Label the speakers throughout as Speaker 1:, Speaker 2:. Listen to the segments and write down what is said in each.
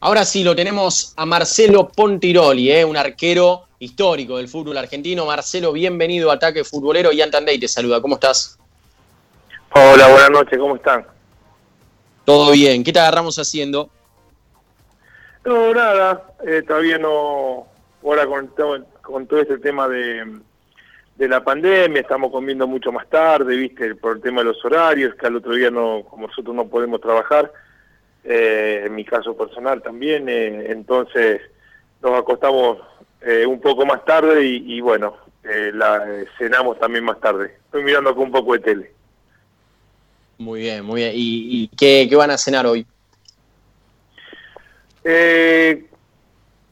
Speaker 1: Ahora sí, lo tenemos a Marcelo Pontiroli, ¿eh? un arquero histórico del fútbol argentino. Marcelo, bienvenido a Ataque Futbolero. y Antandey te saluda, ¿cómo estás?
Speaker 2: Hola, buenas noches, ¿cómo están?
Speaker 1: Todo bien, ¿qué te agarramos haciendo?
Speaker 2: No, nada, eh, todavía no, ahora con, con todo este tema de, de la pandemia, estamos comiendo mucho más tarde, viste, por el tema de los horarios, que al otro día no, como nosotros no podemos trabajar, eh, en mi caso personal también, eh, entonces nos acostamos eh, un poco más tarde y, bueno, la, cenamos también más tarde. Estoy mirando acá un poco de tele.
Speaker 1: Muy bien, muy bien. ¿Y, qué, van a cenar hoy?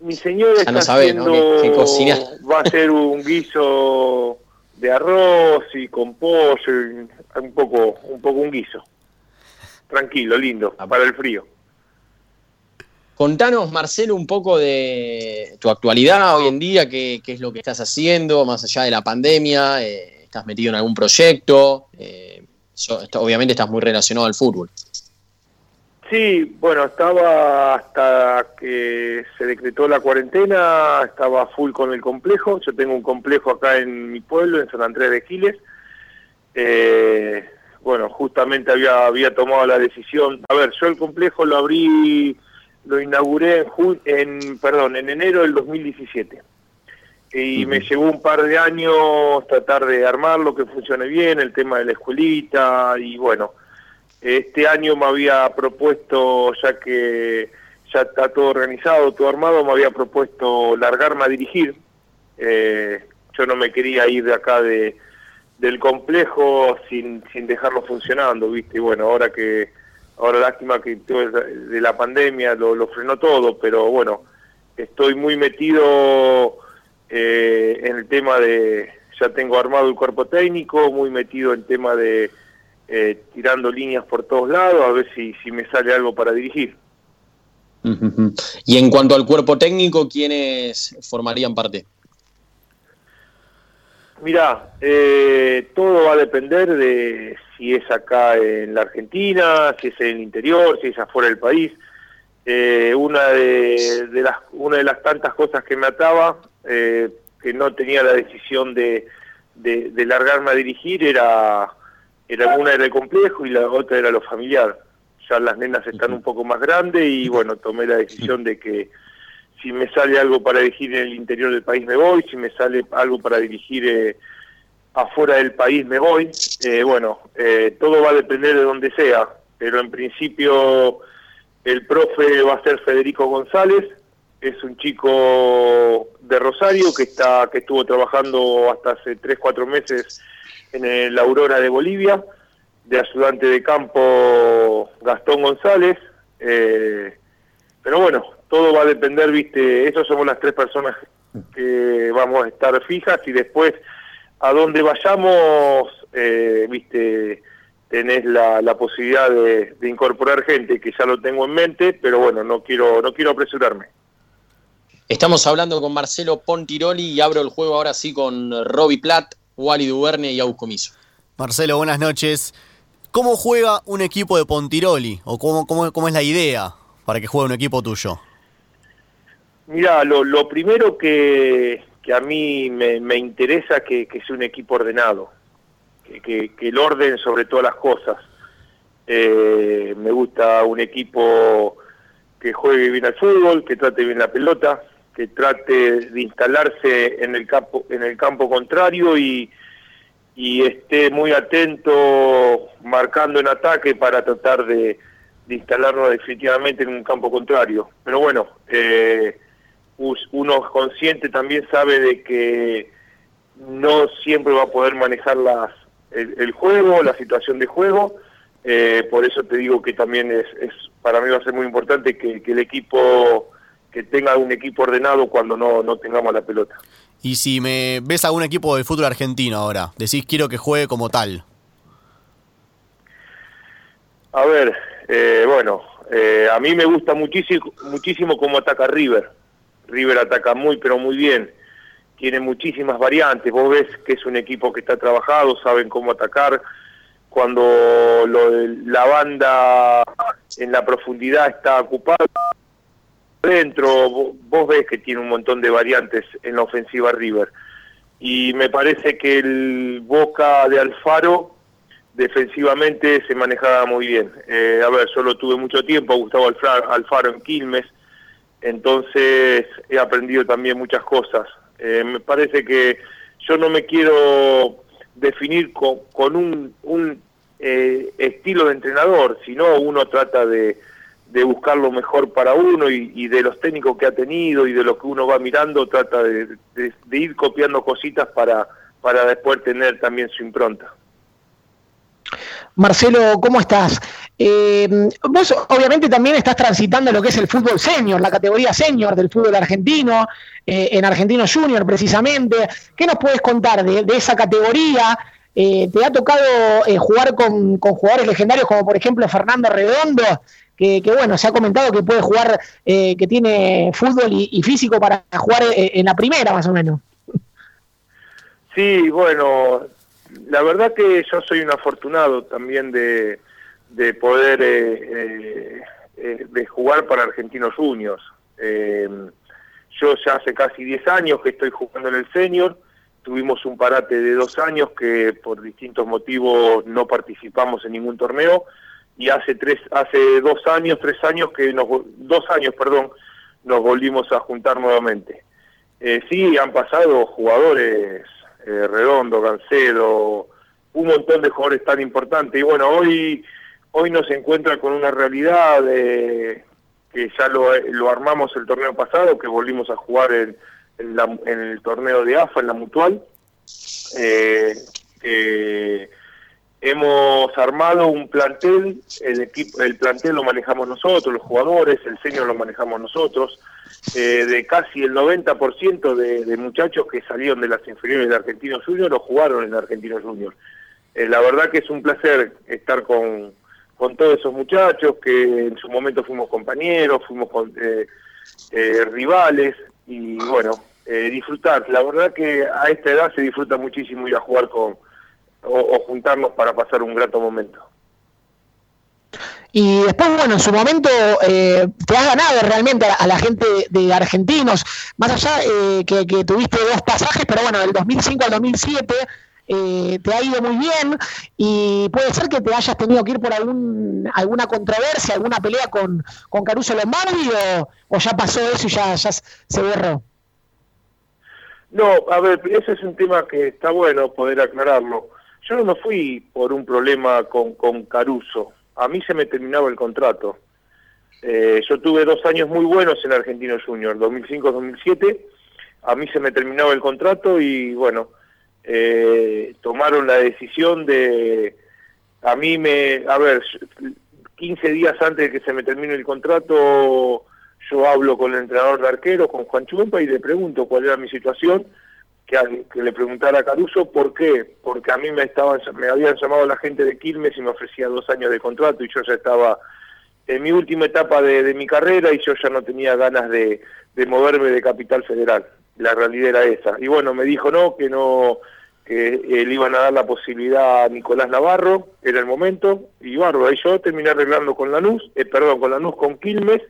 Speaker 2: mi señora está haciendo, va a hacer un guiso de arroz y con pollo, un poco, un poco un guiso tranquilo, lindo, ah. para el frío.
Speaker 1: Contanos, Marcelo, un poco de tu actualidad hoy en día, qué, es lo que estás haciendo más allá de la pandemia, eh, estás metido en algún proyecto, eh, obviamente estás muy relacionado al fútbol.
Speaker 2: Sí, bueno, estaba hasta que se decretó la cuarentena, estaba full con el complejo, yo tengo un complejo acá en mi pueblo, en San Andrés de Giles, eh, bueno, justamente había tomado la decisión. A ver, yo el complejo lo abrí, lo inauguré en, en perdón, en enero del 2017. Y me llevó un par de años tratar de armarlo, que funcione bien, el tema de la escuelita, y bueno, este año me había propuesto, ya que ya está todo organizado, todo armado, me había propuesto largarme a dirigir. Eh, yo no me quería ir de acá de, del complejo sin, sin dejarlo funcionando, ¿viste? Y bueno, ahora que, ahora lástima que de la pandemia lo, frenó todo, pero bueno, estoy muy metido eh, en el tema de, ya tengo armado el cuerpo técnico, muy metido en el tema de eh, tirando líneas por todos lados, a ver si, si me sale algo para dirigir.
Speaker 1: Y en cuanto al cuerpo técnico, ¿quiénes formarían parte?
Speaker 2: Mira, eh, todo va a depender de si es acá en la Argentina, si es en el interior, si es afuera del país. Eh, una de, las una de las tantas cosas que me ataba, eh, que no tenía la decisión de, de, largarme a dirigir, era, era una era el complejo y la otra era lo familiar. Ya las nenas están un poco más grandes y bueno, tomé la decisión de que si me sale algo para dirigir en el interior del país me voy, si me sale algo para dirigir eh, afuera del país me voy. Eh, bueno, eh, todo va a depender de donde sea, pero en principio el profe va a ser Federico González, es un chico de Rosario que está que estuvo trabajando hasta hace 3, 4 meses en la Aurora de Bolivia, de ayudante de campo Gastón González. pero bueno, todo va a depender, viste, esas somos las tres personas que vamos a estar fijas y después a donde vayamos, eh, viste, tenés la, la posibilidad de, incorporar gente que ya lo tengo en mente, pero bueno, no quiero, no quiero apresurarme.
Speaker 1: Estamos hablando con Marcelo Pontiroli y abro el juego ahora sí con Roby Platt, Wally Duverne y Aus Comiso.
Speaker 3: Marcelo, buenas noches. ¿Cómo juega un equipo de Pontiroli? ¿O cómo, cómo, cómo es la idea para que juegue un equipo tuyo?
Speaker 2: Mira, lo, lo, primero que, a mí me, me interesa que, que sea un equipo ordenado, que, que, el orden sobre todas las cosas. Eh, me gusta un equipo que juegue bien al fútbol, que trate bien la pelota, que trate de instalarse en el campo, en el campo contrario y, y esté muy atento marcando en ataque para tratar de, de instalarnos definitivamente en un campo contrario. Pero bueno, eh, uno consciente también sabe de que no siempre va a poder manejar las, el, juego, la situación de juego, eh, por eso te digo que también es, es, para mí va a ser muy importante que, el equipo, que tenga un equipo ordenado cuando no, no tengamos la pelota.
Speaker 3: Y si me ves a un equipo de fútbol argentino ahora, decís quiero que juegue como tal.
Speaker 2: A ver, eh, bueno, eh, a mí me gusta muchísimo, muchísimo cómo ataca River. River ataca muy, pero muy bien. Tiene muchísimas variantes. Vos ves que es un equipo que está trabajado, saben cómo atacar. Cuando la banda en la profundidad está ocupada, dentro, vos ves que tiene un montón de variantes en la ofensiva River. Y me parece que el Boca de Alfaro defensivamente se manejaba muy bien. Eh, a ver, solo tuve mucho tiempo, Gustavo Alfaro en Quilmes, entonces he aprendido también muchas cosas. Eh, me parece que yo no me quiero definir con, con un, un eh, estilo de entrenador, sino uno trata de, buscar lo mejor para uno y, de los técnicos que ha tenido y de lo que uno va mirando, trata de, de ir copiando cositas para, para después tener también su impronta.
Speaker 4: Marcelo, ¿cómo estás? Eh, vos obviamente también estás transitando lo que es el fútbol senior, la categoría senior del fútbol argentino, eh, en Argentino Junior precisamente. ¿Qué nos puedes contar de, esa categoría? Eh, ¿Te ha tocado jugar con, jugadores legendarios como por ejemplo Fernando Redondo? Que, bueno, se ha comentado que puede jugar, que tiene fútbol y, físico para jugar en la primera más o menos.
Speaker 2: Sí, bueno, la verdad que yo soy un afortunado también de, de poder eh, eh, eh, de jugar para Argentinos Juniors. yo ya hace casi 10 años que estoy jugando en el senior, tuvimos un parate de dos años que por distintos motivos no participamos en ningún torneo y hace tres, hace dos años, tres años que nos, dos años, perdón, nos volvimos a juntar nuevamente. sí, han pasado jugadores eh, Redondo, Gancedo, un montón de jugadores tan importantes. Y bueno, hoy, hoy nos encuentra con una realidad que ya lo, armamos el torneo pasado, que volvimos a jugar en, el torneo de AFA, en la mutual. Eh, hemos armado un plantel, el equipo, el plantel lo manejamos nosotros, los jugadores, el señor lo manejamos nosotros. Eh, de casi el 90% de, de, muchachos que salieron de las inferiores de Argentinos Juniors lo jugaron en Argentinos Juniors. Eh, la verdad que es un placer estar con, con todos esos muchachos que en su momento fuimos compañeros, fuimos eh, rivales y bueno, disfrutar. La verdad que a esta edad se disfruta muchísimo ir a jugar con o juntarnos para pasar un grato momento.
Speaker 4: Y después, bueno, en su momento eh, te has ganado realmente a, la gente de argentinos, más allá eh, que, tuviste dos pasajes, pero bueno, del 2005 al 2007 eh, te ha ido muy bien y puede ser que te hayas tenido que ir por algún, alguna controversia, alguna pelea con, con Caruso Lombardi o, ya pasó eso y ya, se borró.
Speaker 2: No, a ver, ese es un tema que está bueno poder aclararlo. Yo no me fui por un problema con, con Caruso a mí se me terminaba el contrato. Eh, yo tuve dos años muy buenos en Argentino Junior, 2005-2007. A mí se me terminaba el contrato y bueno, eh, tomaron la decisión de, a mí me, a ver, 15 días antes de que se me termine el contrato, yo hablo con el entrenador de arquero, con Juan Chumpa, y le pregunto cuál era mi situación que, le preguntara a Caruso por qué, porque a mí me estaban me habían llamado la gente de Quilmes y me ofrecía dos años de contrato y yo ya estaba en mi última etapa de, mi carrera y yo ya no tenía ganas de, moverme de Capital Federal. La realidad era esa. Y bueno, me dijo no, que no, que eh, le iban a dar la posibilidad a Nicolás Navarro, era el momento, y bárbaro, ahí yo terminé arreglando con Lanús, eh, perdón, con Lanús con Quilmes,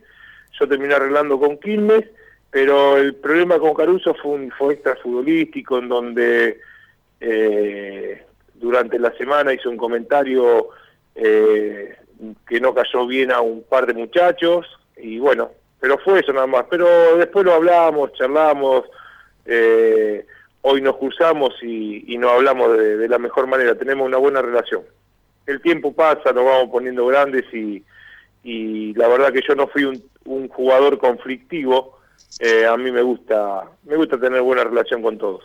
Speaker 2: yo terminé arreglando con Quilmes, pero el problema con Caruso fue un fue extra futbolístico en donde eh, durante la semana hizo un comentario eh, que no cayó bien a un par de muchachos y bueno, pero fue eso nada más. Pero después lo hablamos, charlamos, eh, hoy nos cruzamos y, y nos hablamos de, la mejor manera, tenemos una buena relación. El tiempo pasa, nos vamos poniendo grandes y, la verdad que yo no fui un, un jugador conflictivo, eh, a mí me gusta, me gusta tener buena relación con todos.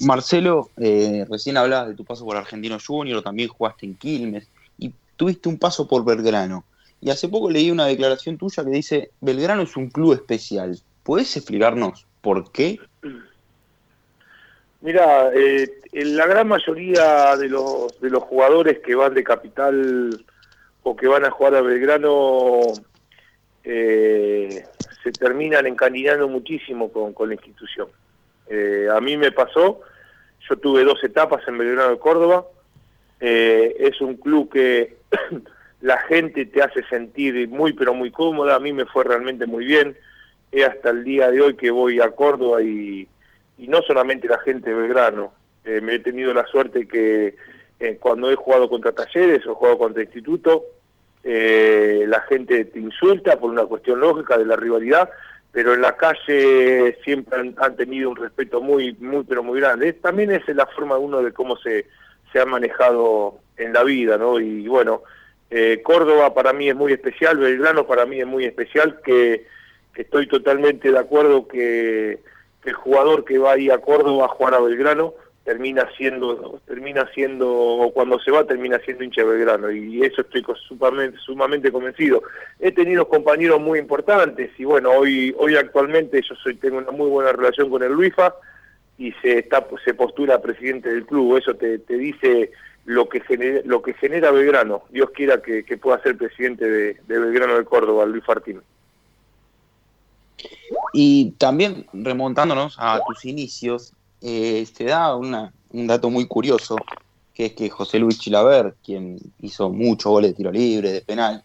Speaker 5: Marcelo, eh, recién hablabas de tu paso por Argentino Junior, también jugaste en Quilmes y tuviste un paso por Belgrano. Y hace poco leí una declaración tuya que dice, Belgrano es un club especial. ¿Puedes explicarnos por qué?
Speaker 2: Mira, eh, la gran mayoría de los, de los jugadores que van de capital o que van a jugar a Belgrano eh, se terminan encandilando muchísimo con, la institución. Eh, a mí me pasó, yo tuve dos etapas en Belgrano de Córdoba, eh, es un club que la gente te hace sentir muy pero muy cómoda, a mí me fue realmente muy bien, es hasta el día de hoy que voy a Córdoba y, no solamente la gente de Belgrano, eh, me he tenido la suerte que eh, cuando he jugado contra talleres o jugado contra instituto, eh, la gente te insulta por una cuestión lógica de la rivalidad, pero en la calle siempre han, tenido un respeto muy, muy, pero muy grande. también es la forma de uno de cómo se, se ha manejado en la vida, ¿no? Y bueno, eh, Córdoba para mí es muy especial, Belgrano para mí es muy especial, que, estoy totalmente de acuerdo que, el jugador que va ahí a Córdoba a jugar a Belgrano termina siendo, termina siendo, o cuando se va termina siendo hincha de Belgrano, y eso estoy sumamente, sumamente convencido. He tenido compañeros muy importantes, y bueno, hoy, hoy actualmente yo soy, tengo una muy buena relación con el Luifa, y se, está, se postura presidente del club, eso te, dice lo que genera, lo que genera Belgrano. Dios quiera que, pueda ser presidente de, Belgrano de Córdoba, Luis Fartín.
Speaker 5: Y también remontándonos a tus inicios, eh, se da una, un dato muy curioso, que es que José Luis Chilaver, quien hizo muchos goles de tiro libre, de penal,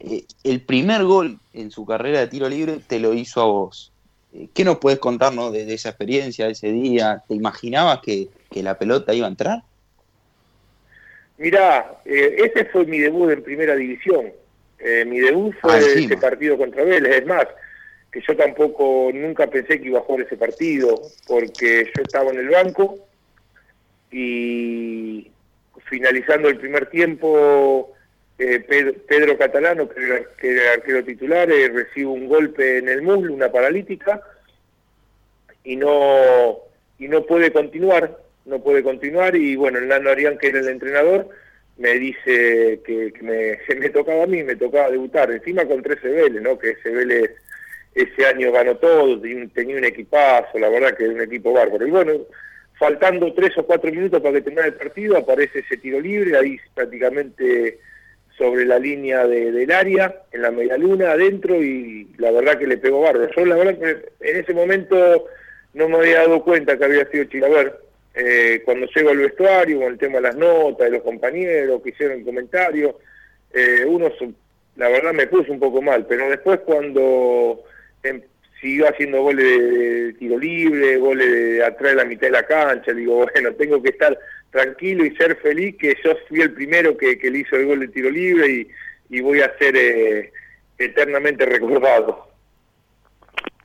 Speaker 5: eh, el primer gol en su carrera de tiro libre te lo hizo a vos. Eh, ¿Qué nos puedes contarnos de, esa experiencia, de ese día? ¿Te imaginabas que, que la pelota iba a entrar?
Speaker 2: Mirá, eh, ese fue mi debut en primera división. Eh, mi debut fue ah, ese partido contra Vélez. Es más, que yo tampoco, nunca pensé que iba a jugar ese partido, porque yo estaba en el banco y finalizando el primer tiempo, eh, Pedro, Catalano, que era, el arquero titular, recibe un golpe en el muslo, una paralítica, y no, y no puede continuar no puede continuar y bueno, el Nano Arián, que era el entrenador, me dice que, me, me, tocaba a mí, me tocaba debutar, encima con 13 Vélez, ¿no? que Vélez ese año ganó todo, tenía un equipazo, la verdad que era un equipo bárbaro. Y bueno, faltando tres o cuatro minutos para que termine el partido, aparece ese tiro libre, ahí prácticamente sobre la línea del área, en la media luna, adentro, y la verdad que le pegó bárbaro. Yo la verdad que en ese momento no me había dado cuenta que había sido Chilaver, eh, cuando llego al vestuario, con el tema de las notas, de los compañeros que hicieron comentarios, eh, uno, la verdad, me puso un poco mal, pero después cuando siguió haciendo goles de, tiro libre, goles de atrás de la mitad de la cancha, digo, bueno, tengo que estar tranquilo y ser feliz que yo fui el primero que, le hizo el gol de tiro libre y, voy a ser eh, eternamente recordado.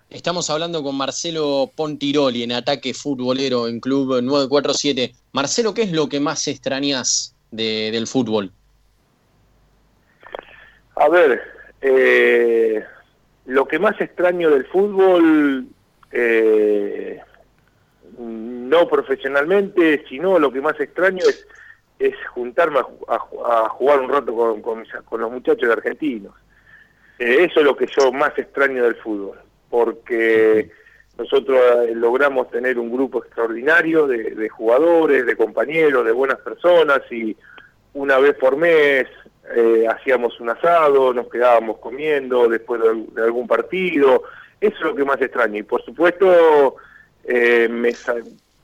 Speaker 1: Estamos hablando con Marcelo Pontiroli en Ataque Futbolero en Club 947. Marcelo, ¿qué es lo que más extrañas del fútbol?
Speaker 2: A ver, eh, lo que más extraño del fútbol, eh, no profesionalmente, sino lo que más extraño es, es juntarme a, jugar un rato con, con, los muchachos argentinos. Eh, eso es lo que yo más extraño del fútbol porque nosotros eh, logramos tener un grupo extraordinario de, jugadores, de compañeros, de buenas personas y una vez por mes eh, hacíamos un asado, nos quedábamos comiendo después de, algún partido. Eso es lo que más extraño. Y por supuesto eh, me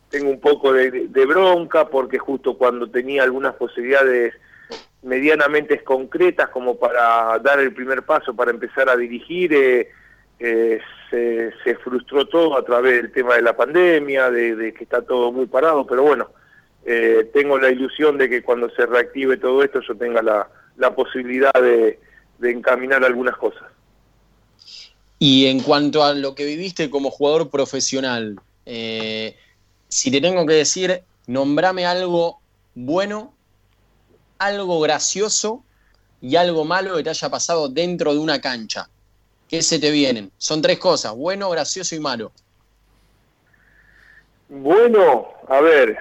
Speaker 2: tengo un poco de, bronca porque justo cuando tenía algunas posibilidades medianamente concretas como para dar el primer paso para empezar a dirigir, eh, se, frustró todo a través del tema de la pandemia, de, que está todo muy parado, pero bueno, eh, tengo la ilusión de que cuando se reactive todo esto yo tenga la, posibilidad de, encaminar algunas cosas.
Speaker 1: Y en cuanto a lo que viviste como jugador profesional, eh, si te tengo que decir, nombrame algo bueno, algo gracioso y algo malo que te haya pasado dentro de una cancha. ¿Qué se te vienen? Son tres cosas, bueno, gracioso y malo.
Speaker 2: Bueno, a ver,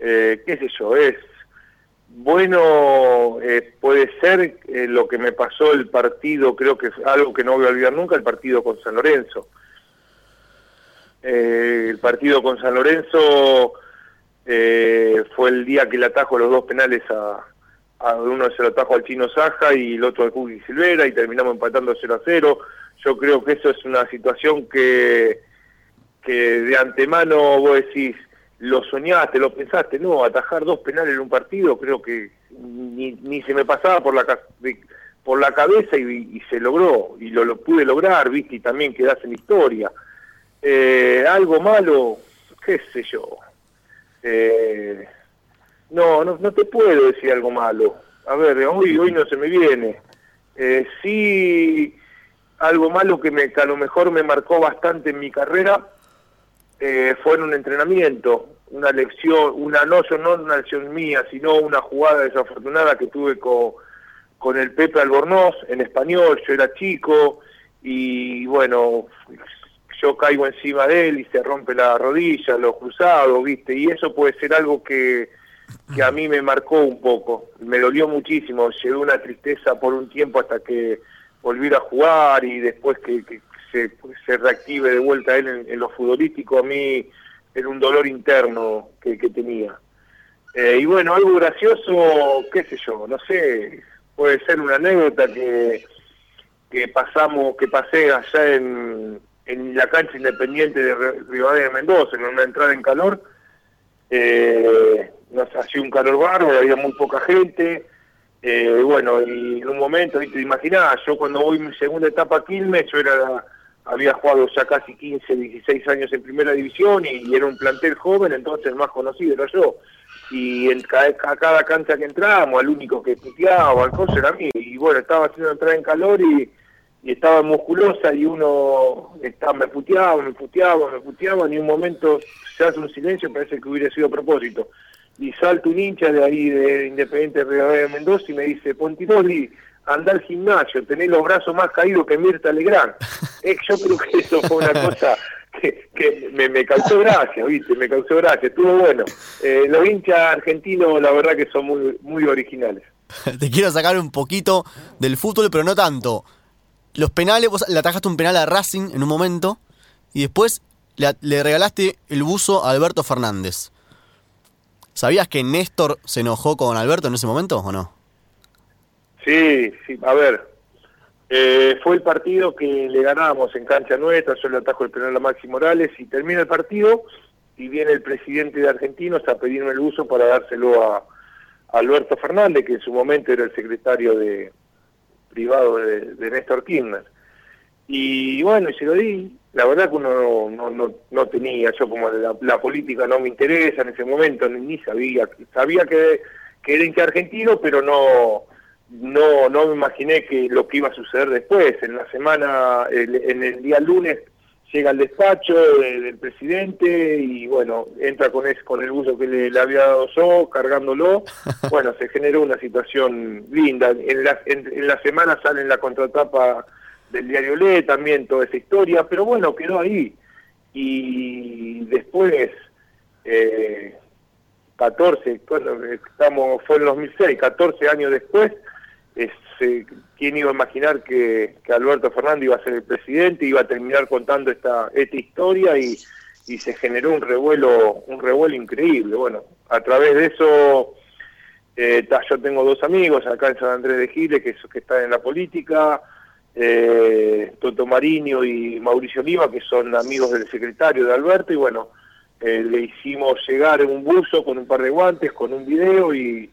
Speaker 2: eh, qué sé yo, es bueno, eh, puede ser eh, lo que me pasó el partido, creo que es algo que no voy a olvidar nunca, el partido con San Lorenzo. el partido con San Lorenzo fue el día que le atajo los dos penales a, uno se lo atajo al chino Saja y el otro al Cookie Silvera y terminamos empatando 0 a 0. Yo creo que eso es una situación que, que de antemano vos decís, lo soñaste, lo pensaste, no, atajar dos penales en un partido creo que, ni, ni se me pasaba por la por la cabeza y, se logró, y lo, lo, pude lograr, viste, y también quedás en historia. Eh, algo malo, qué sé yo. Eh, no, no, no te puedo decir algo malo. A ver, hoy, hoy no se me viene. Eh, sí, algo malo que, me, que a lo mejor me marcó bastante en mi carrera eh, fue en un entrenamiento, una lección, una no, no una lección mía, sino una jugada desafortunada que tuve con con el Pepe Albornoz en español, yo era chico y bueno, yo caigo encima de él y se rompe la rodilla, lo cruzado, ¿viste? Y eso puede ser algo que, que a mí me marcó un poco, me dolió muchísimo, llevé una tristeza por un tiempo hasta que volviera a jugar y después que, se, se, reactive de vuelta él en, lo futbolístico, a mí era un dolor interno que, que tenía. Eh, y bueno, algo gracioso, qué sé yo, no sé, puede ser una anécdota que, que pasamos, que pasé allá en, en la cancha independiente de Rivadavia de Mendoza, en una entrada en calor. Eh, nos hacía un calor bárbaro, había muy poca gente. Eh, bueno, y en un momento, te imaginás, yo cuando voy mi segunda etapa a Quilmes, yo era, había jugado ya casi 15, 16 años en primera división y, era un plantel joven, entonces el más conocido era yo y en cada, a cada cancha que entrábamos, el único que puteaba, el coso era mí, y bueno, estaba haciendo entrar en calor y, estaba musculosa y uno estaba, me puteaba, me puteaba, me puteaba, y en un momento se hace un silencio, parece que hubiera sido a propósito. Y salta un hincha de ahí, de Independiente de Mendoza, y me dice, Pontiroli, anda al gimnasio, tenés los brazos más caídos que Mirta Legrand. Eh, yo creo que eso fue una cosa que, me, causó gracia, ¿viste? Me causó gracia, estuvo bueno. Eh, los hinchas argentinos, la verdad que son muy, muy originales.
Speaker 3: Te quiero sacar un poquito del fútbol, pero no tanto. Los penales, vos le atajaste un penal a Racing en un momento y después le, regalaste el buzo a Alberto Fernández. ¿Sabías que Néstor se enojó con Alberto en ese momento o no?
Speaker 2: Sí, sí, a ver, eh, fue el partido que le ganamos en cancha nuestra, yo le atajo el penal a Maxi Morales y termina el partido y viene el presidente de Argentinos a pedirme el uso para dárselo a, Alberto Fernández, que en su momento era el secretario de privado de, Néstor Kirchner. Y bueno, y se lo di. La verdad que uno no, no, no, tenía, yo como la, política no me interesa en ese momento, ni, sabía. Sabía que, que era argentino, pero no no, no me imaginé que lo que iba a suceder después. En la semana, en el día lunes, llega al despacho del presidente y bueno, entra con, es, con el buzo que le, había dado yo, cargándolo. Bueno, se generó una situación linda. En la, en, la semana sale en la contratapa del diario Le también toda esa historia, pero bueno, quedó ahí. Y después, eh, 14, bueno, estamos, fue en 2006, 14 años después, eh, ¿quién iba a imaginar que, Alberto Fernández iba a ser el presidente, iba a terminar contando esta, esta historia y, se generó un revuelo, un revuelo increíble. Bueno, a través de eso, eh, yo tengo dos amigos acá en San Andrés de Giles que, están en la política, eh, Toto Mariño y Mauricio Oliva, que son amigos del secretario de Alberto, y bueno, le hicimos llegar un buzo con un par de guantes, con un video y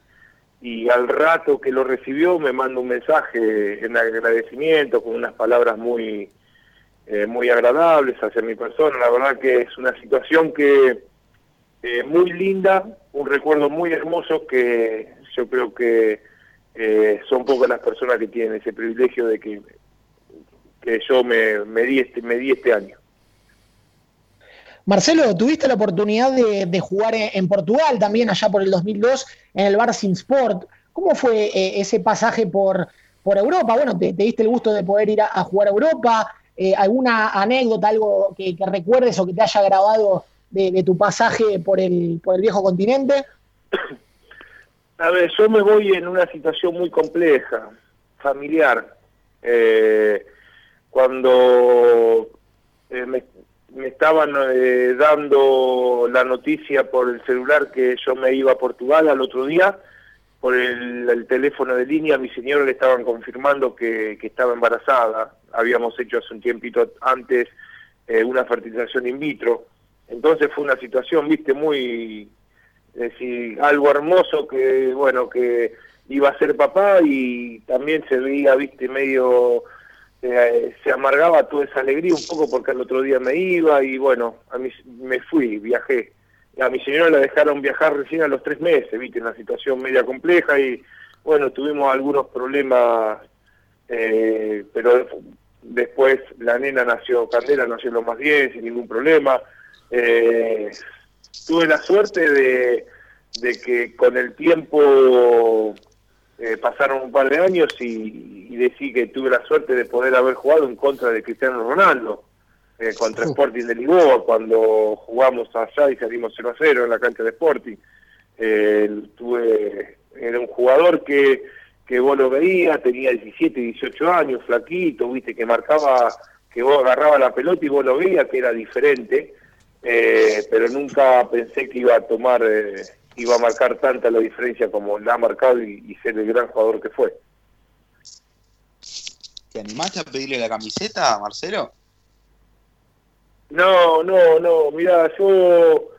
Speaker 2: y al rato que lo recibió me manda un mensaje en agradecimiento con unas palabras muy eh, muy agradables hacia mi persona. La verdad que es una situación que eh, muy linda, un recuerdo muy hermoso que yo creo que eh, son pocas las personas que tienen ese privilegio de que, que yo me, me, di este, me di este año.
Speaker 4: Marcelo, tuviste la oportunidad de, jugar en, Portugal también allá por el 2002 en el Bar Sin Sport. ¿Cómo fue eh, ese pasaje por, Europa? Bueno, te, diste el gusto de poder ir a, jugar a Europa. Eh, ¿Alguna anécdota, algo que, recuerdes o que te haya grabado de, tu pasaje por el, por el viejo continente?
Speaker 2: A ver, yo me voy en una situación muy compleja, familiar. Eh, cuando me, me estaban eh, dando la noticia por el celular que yo me iba a Portugal al otro día, por el, teléfono de línea, a mi señora le estaban confirmando que, estaba embarazada. Habíamos hecho hace un tiempito antes eh, una fertilización in vitro. Entonces fue una situación, viste, muy decir, algo hermoso que, bueno, que iba a ser papá y también se veía, viste, medio, eh, se amargaba toda esa alegría un poco porque al otro día me iba y bueno, a mí me fui, viajé. A mi señora la dejaron viajar recién a los tres meses, viste, en una situación media compleja y bueno, tuvimos algunos problemas, eh, pero después la nena nació, Candela nació lo más bien, sin ningún problema. Eh, tuve la suerte de, que con el tiempo eh, pasaron un par de años y, y decir que tuve la suerte de poder haber jugado en contra de Cristiano Ronaldo, eh, contra Sporting de Lisboa, cuando jugamos allá y salimos 0 a 0 en la cancha de Sporting. Eh, tuve, era un jugador que, que vos lo veías, tenía 17, 18 años, flaquito, viste, que marcaba, que vos agarraba la pelota y vos lo veías, que era diferente eh, pero nunca pensé que iba a tomar, eh, iba a marcar tanta la diferencia como la ha marcado y, ser el gran jugador que fue.
Speaker 5: ¿Te animaste a pedirle la camiseta, Marcelo?
Speaker 2: No, no, no, mira, yo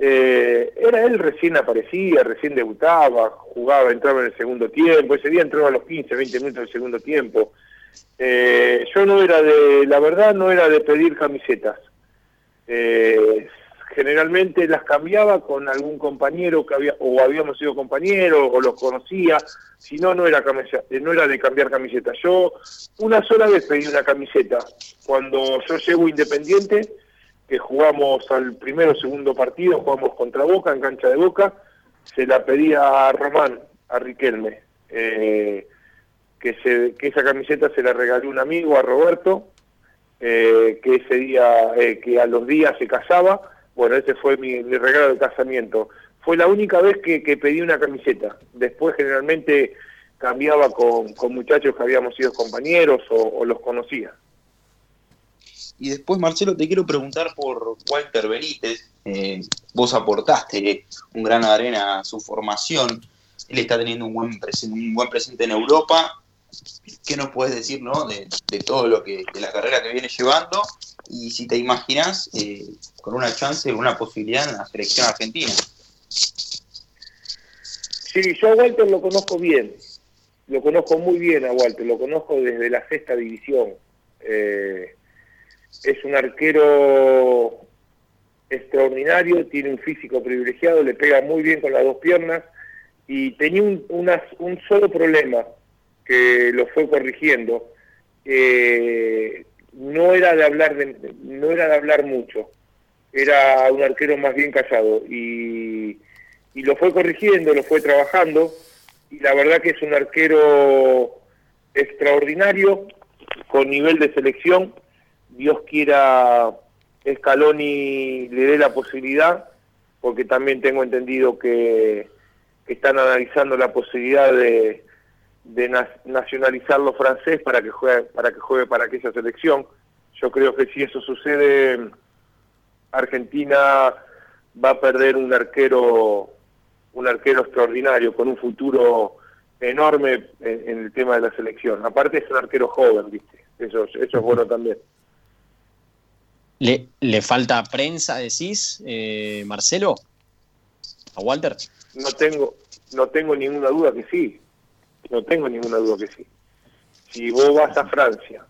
Speaker 2: eh, era él recién aparecía, recién debutaba, jugaba, entraba en el segundo tiempo, ese día entraba a los 15, 20 minutos del segundo tiempo. yo no era de, la verdad no era de pedir camisetas, eh, generalmente las cambiaba con algún compañero que había, o habíamos sido compañeros, o los conocía, si no, no era, no era de cambiar camiseta. Yo una sola vez pedí una camiseta, cuando yo llego Independiente, que jugamos al primero o segundo partido, jugamos contra Boca, en cancha de Boca, se la pedí a Román, a Riquelme, eh, que, se, que esa camiseta se la regaló un amigo, a Roberto, eh, que ese día, eh, que a los días se casaba, bueno, ese fue mi, regalo de casamiento. Fue la única vez que, pedí una camiseta. Después generalmente cambiaba con, muchachos que habíamos sido compañeros o, los conocía.
Speaker 5: Y después, Marcelo, te quiero preguntar por Walter Benítez. Eh, vos aportaste un gran arena a su formación. Él está teniendo un buen, un buen presente en Europa ¿Qué nos puedes decir ¿no? de, todo lo que, de la carrera que viene llevando? Y si te imaginas eh, con una chance, una posibilidad en la selección argentina.
Speaker 2: Sí, yo a Walter lo conozco bien, lo conozco muy bien a Walter, lo conozco desde la sexta división. Eh, es un arquero extraordinario, tiene un físico privilegiado, le pega muy bien con las dos piernas y tenía un, un solo problema, que lo fue corrigiendo, no era de hablar de, no era de hablar mucho, era un arquero más bien callado y, y lo fue corrigiendo, lo fue trabajando y la verdad que es un arquero extraordinario con nivel de selección. Dios quiera Scaloni le dé la posibilidad, porque también tengo entendido que están analizando la posibilidad de, de nacionalizarlo francés para que juegue para que juegue para aquella selección. Yo creo que si eso sucede, Argentina va a perder un arquero un arquero extraordinario con un futuro enorme en, el tema de la selección. Aparte es un arquero joven, viste. Eso, eso es bueno también.
Speaker 1: ¿Le, le falta prensa, decís, eh, Marcelo? ¿A Walter?
Speaker 2: No tengo, no tengo ninguna duda que sí no tengo ninguna duda que sí. Si vos vas a Francia,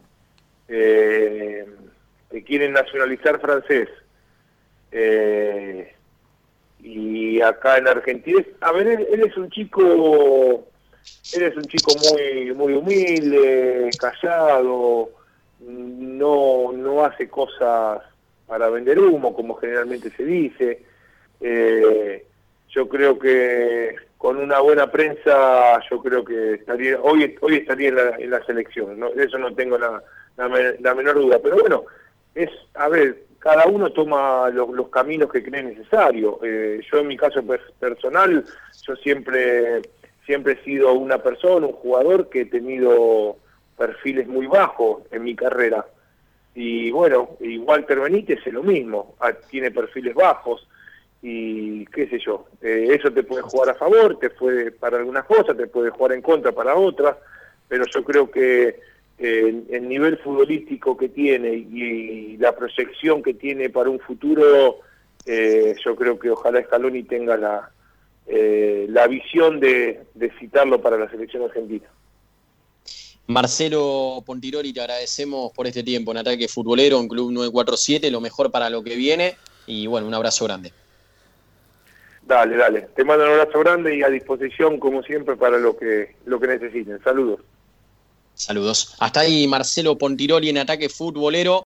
Speaker 2: eh, te quieren nacionalizar francés, eh, y acá en Argentina, a ver, él, es un chico, él es un chico muy, muy humilde, callado, no, no hace cosas para vender humo, como generalmente se dice. Eh, yo creo que con una buena prensa, yo creo que estaría hoy hoy estaría en la, selección, ¿no? eso no tengo la, la, menor duda. Pero bueno, es, a ver, cada uno toma los, caminos que cree necesario. Eh, yo en mi caso personal, yo siempre, siempre he sido una persona, un jugador que he tenido perfiles muy bajos en mi carrera. Y bueno, igual Walter Benítez es lo mismo, ah, tiene perfiles bajos y qué sé yo, eh, eso te puede jugar a favor, te puede para algunas cosas, te puede jugar en contra para otras, pero yo creo que eh, el nivel futbolístico que tiene y, la proyección que tiene para un futuro, eh, yo creo que ojalá Scaloni tenga la, la visión de, de citarlo para la selección argentina.
Speaker 1: Marcelo Pontirori, te agradecemos por este tiempo en Ataque Futbolero en Club 947, lo mejor para lo que viene y bueno, un abrazo grande.
Speaker 2: Dale, dale. Te mando un abrazo grande y a disposición, como siempre, para lo que, lo que necesiten. Saludos.
Speaker 1: Saludos. Hasta ahí Marcelo Pontiroli en Ataque Futbolero.